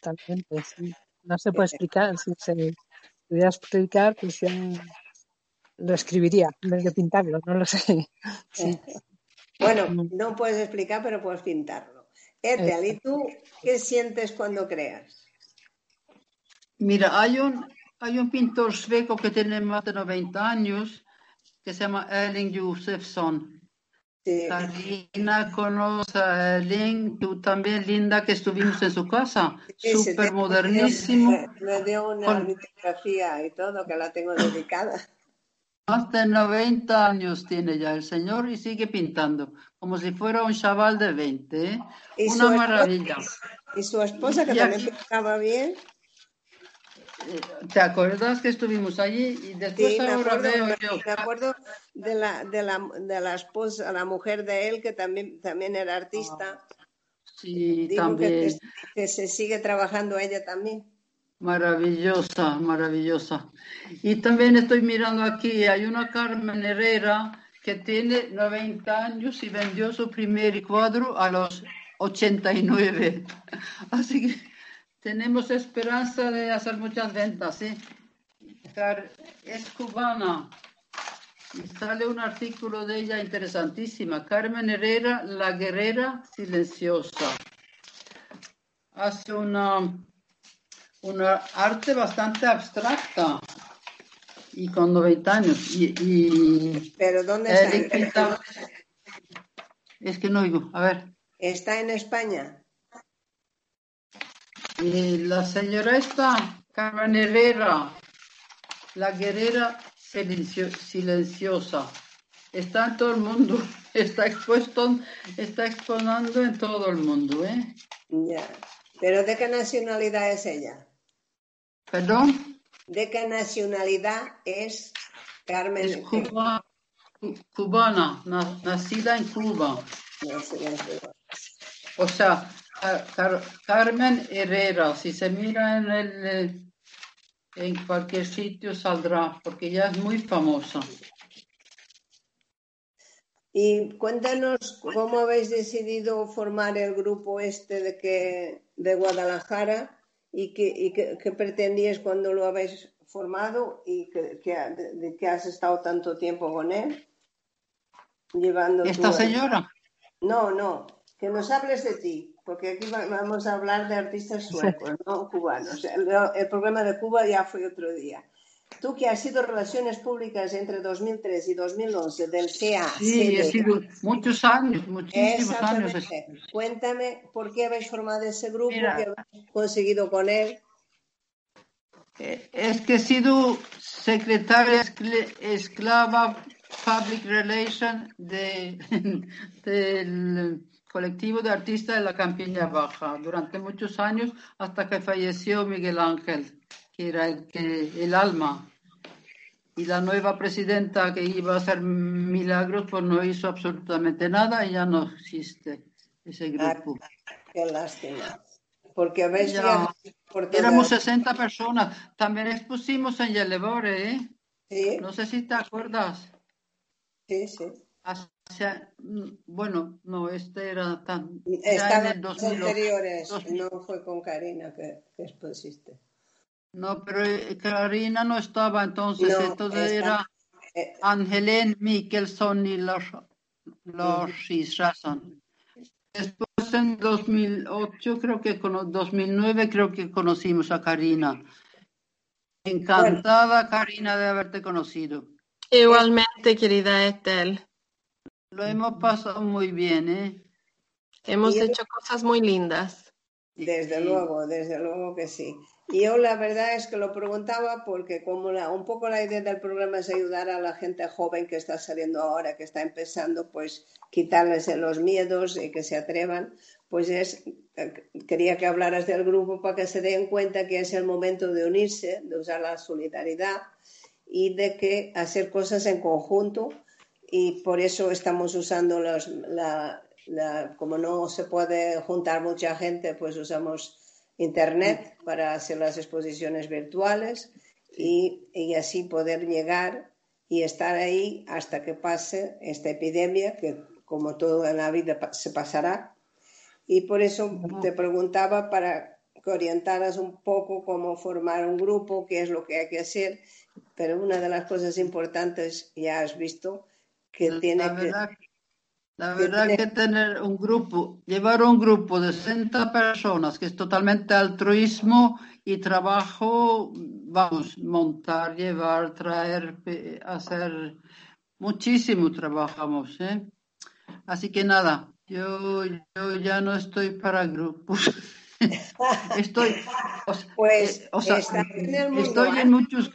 Totalmente, sí. No se puede explicar. Si se pudiera explicar, pues ya lo escribiría en vez de pintarlo, no lo sé. Sí. [laughs] Bueno, Mm. no puedes explicar, pero puedes pintarlo. Ethel, ¿y tú qué sientes cuando creas? Mira, hay un, hay un pintor sueco que tiene más de 90 años que se llama Erling Josefsson. Sí. Karina conoce a Erling, tú también, Linda, que estuvimos en su casa. Sí, Súper modernísimo. Me, me dio una Con- litografía y todo que la tengo dedicada. Más de 90 años tiene ya el señor y sigue pintando, como si fuera un chaval de 20. ¿eh? Una maravilla. Y su esposa, que Y también aquí- pintaba bien. ¿Te acuerdas que estuvimos allí? Y después Sí, me ahora acuerdo, veo me, yo. me acuerdo de la, de la, de la esposa, la mujer de él, que también, también era artista. Sí, Digo que, también. que se sigue trabajando ella también. Maravillosa, maravillosa. Y también estoy mirando aquí, hay una Carmen Herrera que tiene 90 años y vendió su primer cuadro a los 89. [laughs] Así que tenemos esperanza de hacer muchas ventas, ¿sí? Es cubana. Y sale un artículo de ella interesantísima. Carmen Herrera, la guerrera silenciosa. Hace una, una arte bastante abstracta y con 90 años. Y, y Pero ¿dónde Eric está? pintaba- Es que no oigo. A ver. ¿Está en España? Y la señora esta, Carmen Herrera, la guerrera silencio- silenciosa, está en todo el mundo, [laughs] está expuesto, está exponiendo en todo el mundo, ¿eh? Ya. ¿Pero de qué nacionalidad es ella? Perdón, ¿De qué nacionalidad es Carmen? es cuba- cu- cubana, na- nacida en Cuba. O sea, Car- Car- Carmen Herrera, si se mira en el en cualquier sitio saldrá, porque ella es muy famosa. Y cuéntanos cómo habéis decidido formar el grupo este de que de Guadalajara y qué, y qué, qué pretendíais cuando lo habéis formado y que, que- de, que has estado tanto tiempo con él. Llevando Esta tú- señora, No, no, que nos hables de ti, porque aquí va- vamos a hablar de artistas suecos, [laughs] no cubanos. El, el problema de Cuba ya fue otro día. Tú que has sido Relaciones Públicas entre 2003 y 2011 del CA. sí, he sido muchos años, muchísimos años. Cuéntame por qué habéis formado ese grupo, Mira. qué habéis conseguido con él. Eh, Es que he sido secretaria esclava Public Relation de, [laughs] del colectivo de artistas de la Campiña Baja durante muchos años hasta que falleció Miguel Ángel, que era el, que, el alma. Y la nueva presidenta que iba a hacer milagros, pues no hizo absolutamente nada y ya no existe ese grupo. Qué lástima. Porque Ya. viajado por toda- Éramos 60 personas. También expusimos en Yelebore, ¿eh? Sí, No sé si te acuerdas. sí, sí. Hacia- bueno, no, este era tan. ya Estaban en el los 2008. anteriores, 2000. no fue con Karina que, que expusiste. No, pero eh, Karina no estaba entonces. No, entonces era Eh, Angelen Mikkelson y Lars, Israelsson. Después en 2008, creo que con 2009, creo que conocimos a Karina. Encantada, Karina, de haberte conocido. Igualmente, querida Ethel, Lo hemos pasado muy bien, ¿eh? hemos Y yo- hecho cosas muy lindas. Desde luego, desde luego que sí. Yo la verdad es que lo preguntaba porque como un poco la idea del programa es ayudar a la gente joven que está saliendo ahora, que está empezando, pues quitarles los miedos y que se atrevan, pues es, quería que hablaras del grupo para que se den cuenta que es el momento de unirse, de usar la solidaridad y de que hacer cosas en conjunto. Y por eso estamos usando los, la, como no se puede juntar mucha gente, pues usamos Internet para hacer las exposiciones virtuales y, y, así poder llegar y estar ahí hasta que pase esta epidemia, que como todo en la vida se pasará. Y por eso te preguntaba para que orientaras un poco cómo formar un grupo, qué es lo que hay que hacer, pero una de las cosas importantes ya has visto que tiene que la verdad que tener un grupo, llevar un grupo de 60 personas, que es totalmente altruismo y trabajo, vamos, montar, llevar, traer, hacer muchísimo trabajamos, ¿eh? Así que nada, yo, yo ya no estoy para grupos. [laughs] estoy, pues, o sea, estoy en muchos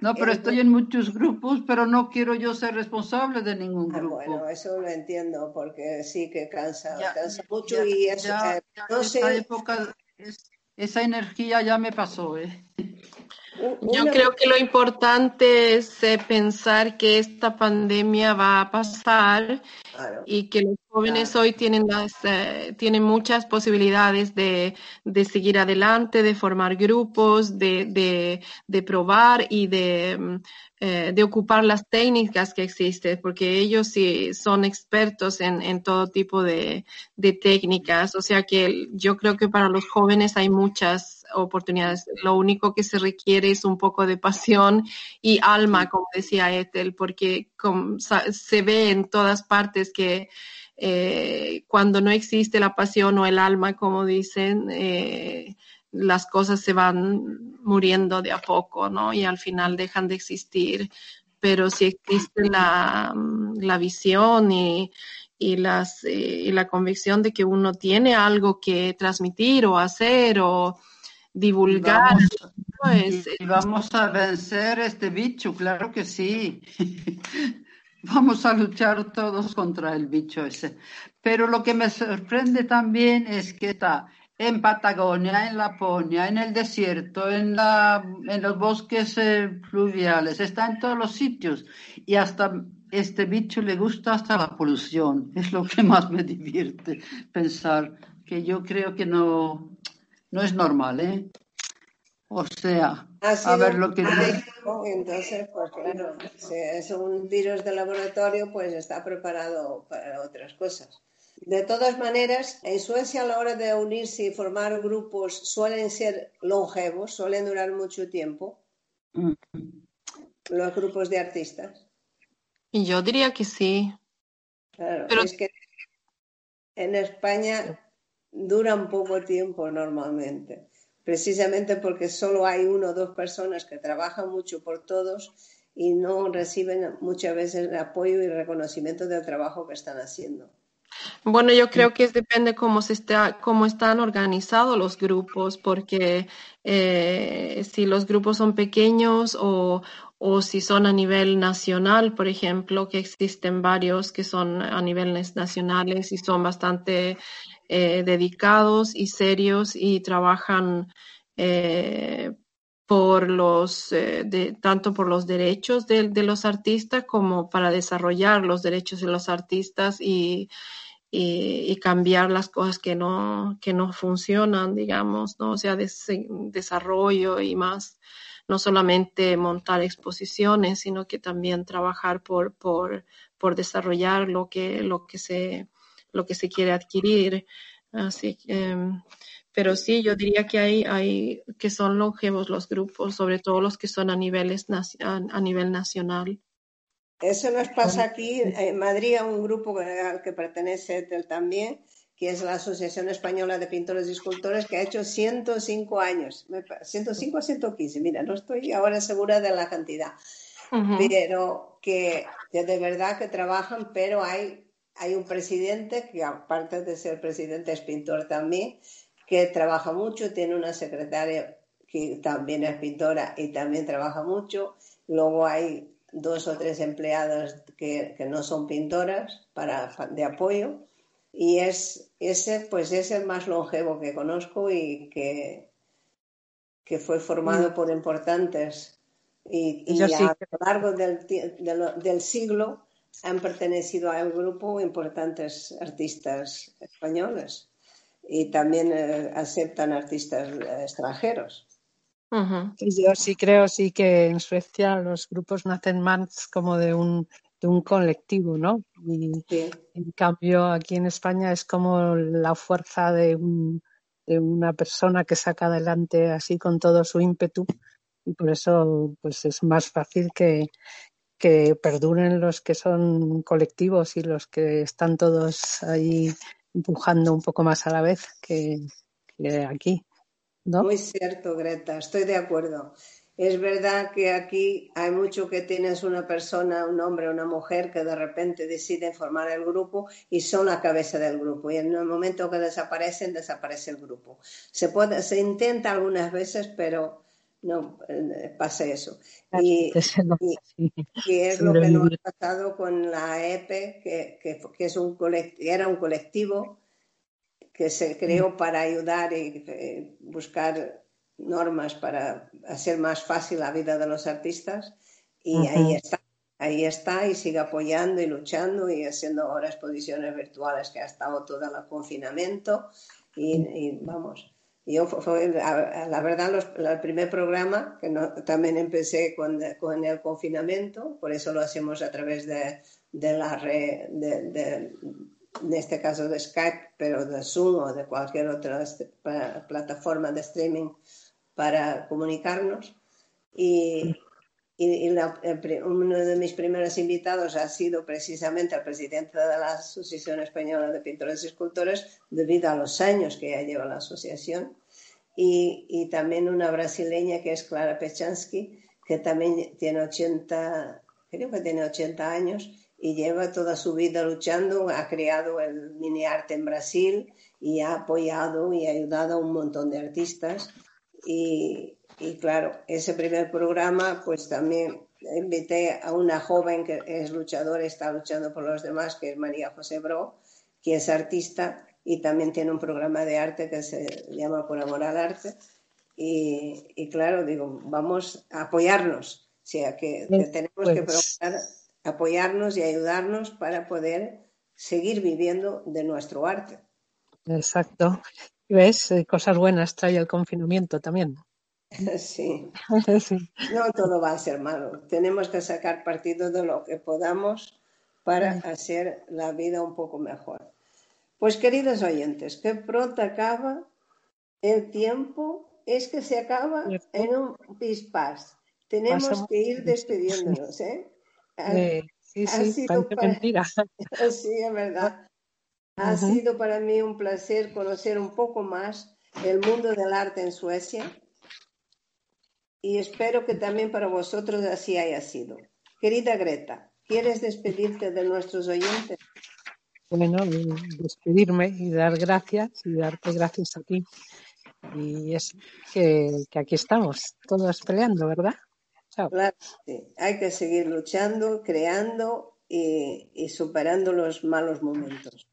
no, pero estoy en muchos grupos, pero no quiero yo ser responsable de ningún ah, grupo. bueno, eso lo entiendo, porque sí que cansa, cansa mucho y eso, eh, no sé... época, esa energía ya me pasó, ¿eh? Yo creo que lo importante es eh, pensar que esta pandemia va a pasar y que los jóvenes hoy tienen, las, eh, tienen muchas posibilidades de, de, seguir adelante, de formar grupos, de, de, de probar y de, mm, eh, de ocupar las técnicas que existen, porque ellos sí son expertos en, en todo tipo de, de, técnicas. O sea que yo creo que para los jóvenes hay muchas oportunidades. Lo único que se requiere es un poco de pasión y alma, como decía Ethel, porque se ve en todas partes que eh, cuando no existe la pasión o el alma, como dicen, eh, las cosas se van muriendo de a poco, ¿no? Y al final dejan de existir. Pero si existe la, la visión y, y, las, eh, y la convicción de que uno tiene algo que transmitir o hacer o divulgar. Pues, y vamos a vencer este bicho, claro que sí. [laughs] vamos a luchar todos contra el bicho ese. Pero lo que me sorprende también es que está en Patagonia, en Laponia, en el desierto, en, la, en los bosques eh, fluviales, está en todos los sitios. Y hasta este bicho le gusta hasta la polución. Es lo que más me divierte pensar, que yo creo que no, no es normal, ¿eh? O sea, a ver lo que. Entonces, pues claro, si es un virus de laboratorio, pues está preparado para otras cosas. De todas maneras, en Suecia a la hora de unirse y formar grupos suelen ser longevos, suelen durar mucho tiempo. Los grupos de artistas. Yo diría que sí. Claro, Pero... es que en España duran poco tiempo normalmente, precisamente porque solo hay uno o dos personas que trabajan mucho por todos y no reciben muchas veces el apoyo y reconocimiento del trabajo que están haciendo. Bueno, yo creo que depende cómo se está, cómo están organizados los grupos, porque eh, si los grupos son pequeños o, o si son a nivel nacional, por ejemplo, que existen varios que son a niveles nacionales y son bastante eh, dedicados y serios y trabajan eh, por los, de, tanto por los derechos de, de, los artistas como para desarrollar los derechos de los artistas y, y, cambiar las cosas que no, que no funcionan, digamos, ¿no? O sea, desarrollo y más, no solamente montar exposiciones, sino que también trabajar por, por, por desarrollar lo que, lo que se, lo que se quiere adquirir. Así em, pero sí, yo diría que hay, hay que son longevos los grupos, sobre todo los que son a niveles a nivel nacional. Eso nos pasa aquí en Madrid a un grupo al que pertenece Etel también, que es la Asociación Española de Pintores y Escultores, que ha hecho 105 años, 105 a 115, mira, no estoy ahora segura de la cantidad, pero que, de verdad que trabajan, pero hay, hay un presidente que aparte de ser presidente es pintor también, que trabaja mucho, tiene una secretaria que también es pintora y también trabaja mucho. Luego hay dos o tres empleadas que, que no son pintoras para, de apoyo. Y es, ese pues es el más longevo que conozco y que, que fue formado mm. por importantes. Y, y a lo largo del, del, del siglo han pertenecido al grupo importantes artistas españoles y también eh, aceptan artistas Yo sí creo sí que en Suecia los grupos nacen más como de un, de un colectivo, ¿no? Y en cambio aquí en España es como la fuerza de, un, de una persona que saca adelante así con todo su ímpetu y por eso pues es más fácil que, que perduren los que son colectivos y los que están todos ahí empujando un poco más a la vez que, que aquí. ¿No? Muy cierto, Greta, estoy de acuerdo. Es verdad que aquí hay mucho que tienes una persona, un hombre, una mujer que de repente deciden formar el grupo y son la cabeza del grupo. Y en el momento que desaparecen, desaparece el grupo. Se, puede, se intenta algunas veces, pero no eh, pasa eso. [laughs] Y, es lo que nos ha pasado con la EPE, que, que, es un era un colectivo que se creó para ayudar y eh, buscar normas para hacer más fácil la vida de los artistas. Y ahí está, ahí está y sigue apoyando y luchando y haciendo ahora exposiciones virtuales que ha estado todo el confinamiento. y vamos, yo fue, la verdad, el primer programa, que no, también empecé con, con, el confinamiento, por eso lo hacemos a través de, de la red, de, en este caso de Skype, pero de Zoom o de cualquier otra este, plataforma de streaming para comunicarnos. Y, y, uno de mis primeros invitados ha sido precisamente el presidente de la Asociación Española de Pintores y Escultores, debido a los años que ya lleva la asociación, y, y también una brasileña que es Clara Pechansky, que también tiene 80, creo que tiene 80 años y lleva toda su vida luchando, ha creado el mini arte en Brasil y ha apoyado y ayudado a un montón de artistas. Y, y claro, ese primer programa, pues también invité a una joven que es luchadora, está luchando por los demás, que es María José Bro, que es artista y también tiene un programa de arte que se llama Por Amor al Arte. Y, y claro, digo, vamos a apoyarnos, o sea, que tenemos que pues procurar apoyarnos y ayudarnos para poder seguir viviendo de nuestro arte. Exacto. ¿Ves? Eh, cosas buenas trae el confinamiento también. [laughs] [laughs] Sí. No todo va a ser malo. Tenemos que sacar partido de lo que podamos para hacer la vida un poco mejor. Pues queridos oyentes, que pronto acaba el tiempo, es que se acaba en un pispás. Tenemos que ir [laughs] despidiéndonos, ¿eh? Sí, sí, mentira. [laughs] Sí, es verdad. Ha sido para mí un placer conocer un poco más el mundo del arte en Suecia y espero que también para vosotros así haya sido. Querida Greta, ¿quieres despedirte de nuestros oyentes? Bueno, despedirme y dar gracias y darte gracias a ti. Y es que, aquí estamos, todos peleando, ¿verdad? Claro, hay que seguir luchando, creando y, superando los malos momentos.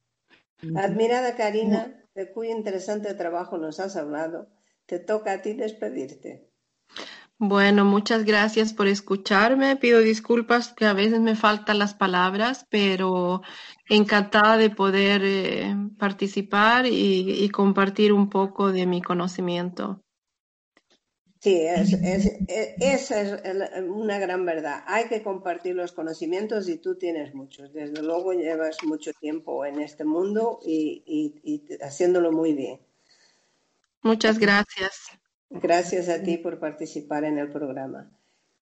Admirada Karina, de cuyo interesante trabajo nos has hablado, te toca a ti despedirte. Bueno, muchas gracias por escucharme. Pido disculpas que a veces me faltan las palabras, pero encantada de poder eh, participar y, compartir un poco de mi conocimiento. Sí, esa es una gran verdad. Hay que compartir los conocimientos y tú tienes muchos. Desde luego llevas mucho tiempo en este mundo y, y haciéndolo muy bien. Muchas gracias. Gracias a ti por participar en el programa.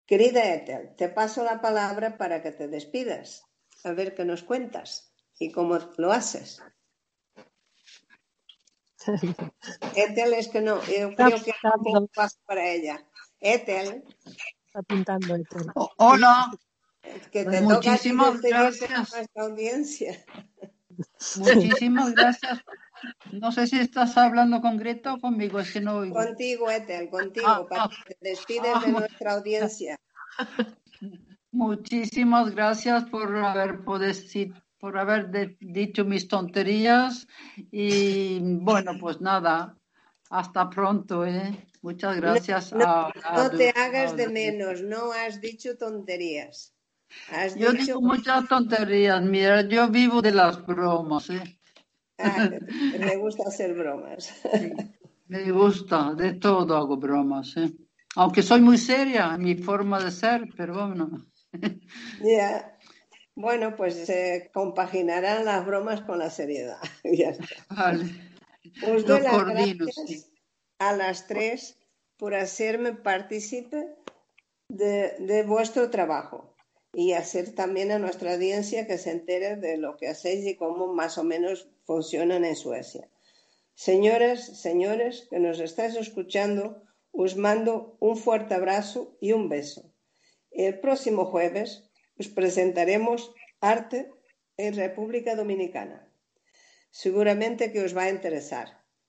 Querida Ethel, te paso la palabra para que te despidas. A ver qué nos cuentas y cómo lo haces. Ethel es que no, yo creo que no paso para ella. Ethel. Está pintando hola. Que te Muchísimas toca gracias. a nuestra audiencia. Muchísimas gracias No sé si estás hablando con Greta o conmigo, es que no oigo. Contigo, Ethel, contigo. Ah, para ah. que te despides Ah, de mu- nuestra audiencia. [laughs] Muchísimas gracias por haber podeci- por haber de- dicho mis tonterías y bueno, pues nada, hasta pronto, ¿eh? Muchas gracias. No, a- a- no te a- hagas de menos, no has dicho tonterías. Has Yo dicho digo muchas tonterías, mira, yo vivo de las bromas, ¿eh? ah, te [laughs] gusta hacer bromas. Sí, me gusta, de todo hago bromas, ¿eh? Aunque soy muy seria en mi forma de ser, pero bueno. Ya. Bueno, pues se compaginarán las bromas con la seriedad. [laughs] Ya está. Vale. Os doy las coordino, gracias sí. a las tres por hacerme partícipe de, de vuestro trabajo y hacer también a nuestra audiencia que se entere de lo que hacéis y cómo más o menos funcionan en Suecia. Señoras, señores que nos estáis escuchando, os mando un fuerte abrazo y un beso. El próximo jueves os presentaremos arte en República Dominicana. Seguramente que os va a interesar.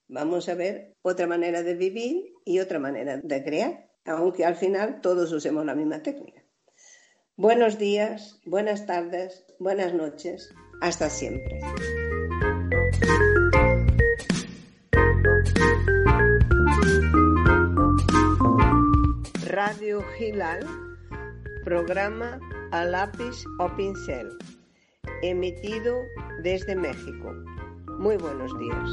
Vamos a ver otra manera de vivir y otra manera de crear, aunque al final todos usemos la misma técnica. Buenos días, buenas tardes, buenas noches. Hasta siempre. Radio Gilal, programa a lápiz o pincel, emitido desde México. Muy buenos días.